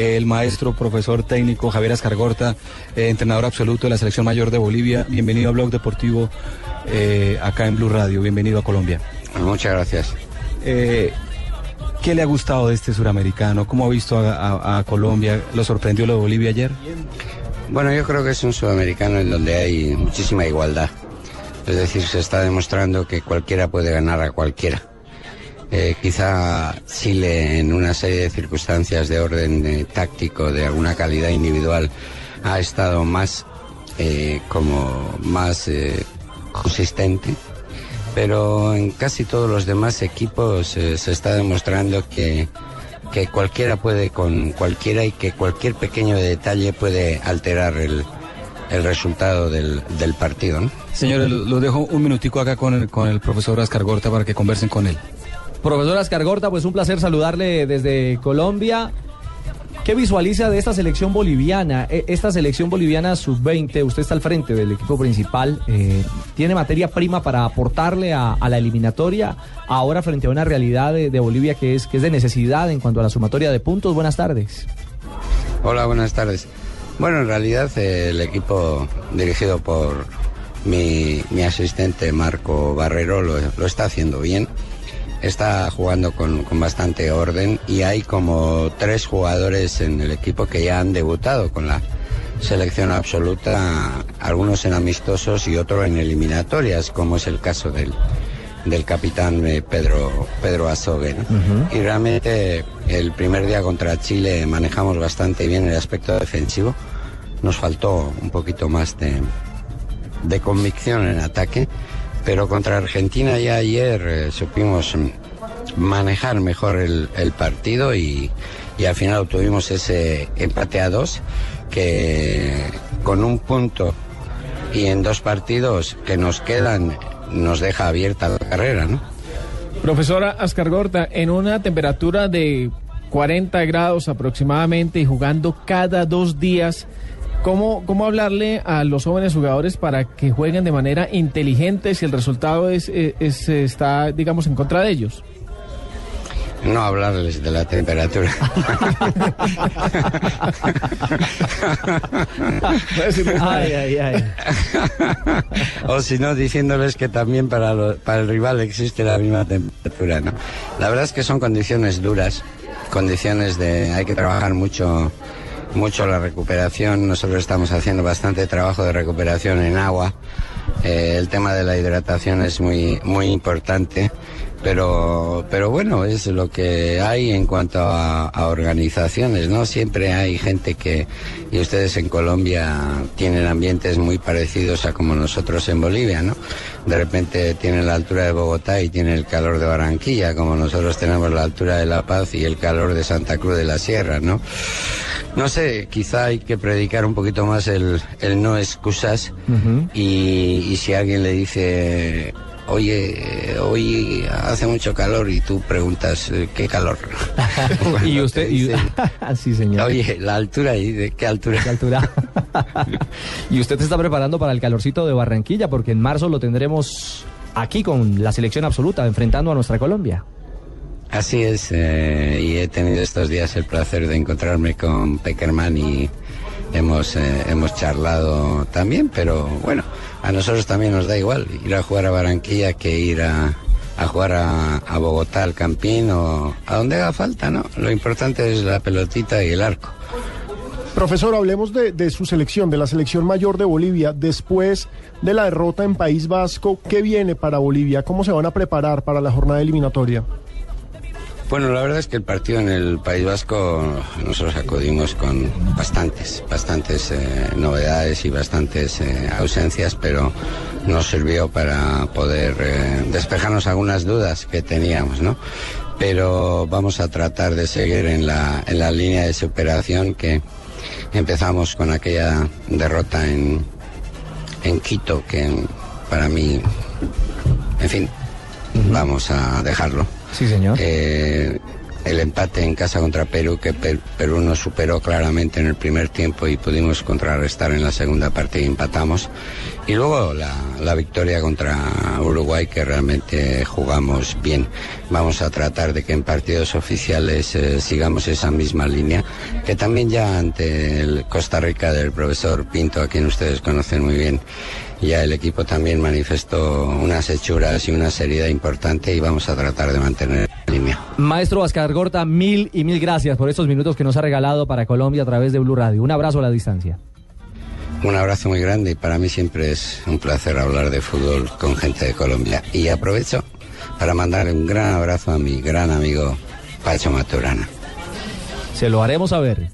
El maestro, profesor técnico Javier Ascargorta, eh, entrenador absoluto de la selección mayor de Bolivia. Bienvenido a Blog Deportivo eh, acá en Blue Radio. Bienvenido a Colombia. Muchas gracias. Eh, ¿Qué le ha gustado de este suramericano? ¿Cómo ha visto a, a- a Colombia? ¿Lo sorprendió lo de Bolivia ayer? Bueno, yo creo que es un sudamericano en donde hay muchísima igualdad. Es decir, se está demostrando que cualquiera puede ganar a cualquiera. Eh, quizá Chile en una serie de circunstancias de orden eh, táctico, de alguna calidad individual, ha estado más eh, como más eh, consistente. Pero en casi todos los demás equipos eh, se está demostrando que, que cualquiera puede con cualquiera y que cualquier pequeño detalle puede alterar el, el resultado del, del partido. Señores, lo, lo dejo un minutico acá con el, con el profesor Ascargorta para que conversen con él. Profesor Ascargorta, pues un placer saludarle desde Colombia. ¿Qué visualiza de esta selección boliviana? E- Esta selección boliviana sub-20, usted está al frente del equipo principal, eh, ¿tiene materia prima para aportarle a, la eliminatoria ahora frente a una realidad de, Bolivia que es, que es de necesidad en cuanto a la sumatoria de puntos? Buenas tardes. Hola, buenas tardes. Bueno, en realidad eh, el equipo dirigido por mi, asistente Marco Barrero lo está haciendo bien. Está jugando con, con bastante orden y hay como tres jugadores en el equipo que ya han debutado con la selección absoluta, algunos en amistosos y otros en eliminatorias, como es el caso del, del capitán eh, Pedro, Pedro Azogue. ¿no? Y realmente el primer día contra Chile manejamos bastante bien el aspecto defensivo. Nos faltó un poquito más de, de convicción en ataque, pero contra Argentina ya ayer eh, supimos manejar mejor el, el partido y, y al final obtuvimos ese empate a dos que con un punto y en dos partidos que nos quedan nos deja abierta la carrera, ¿no? Profesora Ascargorta, en una temperatura de 40 grados aproximadamente y jugando cada dos días, ¿cómo, ¿cómo hablarle a los jóvenes jugadores para que jueguen de manera inteligente si el resultado es, es- es- está, digamos, en contra de ellos? No hablarles de la temperatura. Ay, ay, ay. o si no, diciéndoles que también para, lo- para el rival existe la misma temperatura, ¿no? La verdad es que son condiciones duras, condiciones de... hay que trabajar mucho, mucho la recuperación. Nosotros estamos haciendo bastante trabajo de recuperación en agua. Eh, el tema de la hidratación es muy, muy importante. Pero, pero bueno, es lo que hay en cuanto a, a organizaciones, ¿no? Siempre hay gente que, y ustedes en Colombia tienen ambientes muy parecidos a como nosotros en Bolivia, ¿no? De repente tienen la altura de Bogotá y tienen el calor de Barranquilla, como nosotros tenemos la altura de La Paz y el calor de Santa Cruz de la Sierra, ¿no? No sé, quizá hay que predicar un poquito más el, el no excusas y, y si alguien le dice, oye, hoy hace mucho calor y tú preguntas, eh, ¿qué calor? y usted, y- sí señor. Oye, la altura y de qué altura. ¿Qué altura? y usted se está preparando para el calorcito de Barranquilla, porque en marzo lo tendremos aquí con la selección absoluta, enfrentando a nuestra Colombia. Así es, eh, y he tenido estos días el placer de encontrarme con Peckerman y hemos, eh, hemos charlado también, pero bueno, a nosotros también nos da igual ir a jugar a Barranquilla que ir a, jugar a, a Bogotá, al Campín o a donde haga falta, ¿no? Lo importante es la pelotita y el arco. Profesor, hablemos de, de su selección, de la selección mayor de Bolivia. Después de la derrota en País Vasco, ¿qué viene para Bolivia? ¿Cómo se van a preparar para la jornada eliminatoria? Bueno, la verdad es que el partido en el País Vasco nosotros acudimos con bastantes, bastantes eh, novedades y bastantes eh, ausencias, pero nos sirvió para poder eh, despejarnos algunas dudas que teníamos, ¿no? pero vamos a tratar de seguir en la, en la línea de superación que empezamos con aquella derrota en, en Quito, que para mí, en fin, vamos a dejarlo. Sí, señor. Eh, el empate en casa contra Perú, que Per- Perú nos superó claramente en el primer tiempo y pudimos contrarrestar en la segunda parte y empatamos. Y luego la, la victoria contra Uruguay, que realmente jugamos bien. Vamos a tratar de que en partidos oficiales eh, sigamos esa misma línea, que también ya ante el Costa Rica del profesor Pinto, a quien ustedes conocen muy bien, ya el equipo también manifestó unas hechuras y una seriedad importante y vamos a tratar de mantener Maestro Oscar Gorta, mil y mil gracias por estos minutos que nos ha regalado para Colombia a través de Blue Radio. Un abrazo a la distancia. Un abrazo muy grande y para mí siempre es un placer hablar de fútbol con gente de Colombia. Y aprovecho para mandarle un gran abrazo a mi gran amigo Pacho Maturana. Se lo haremos saber.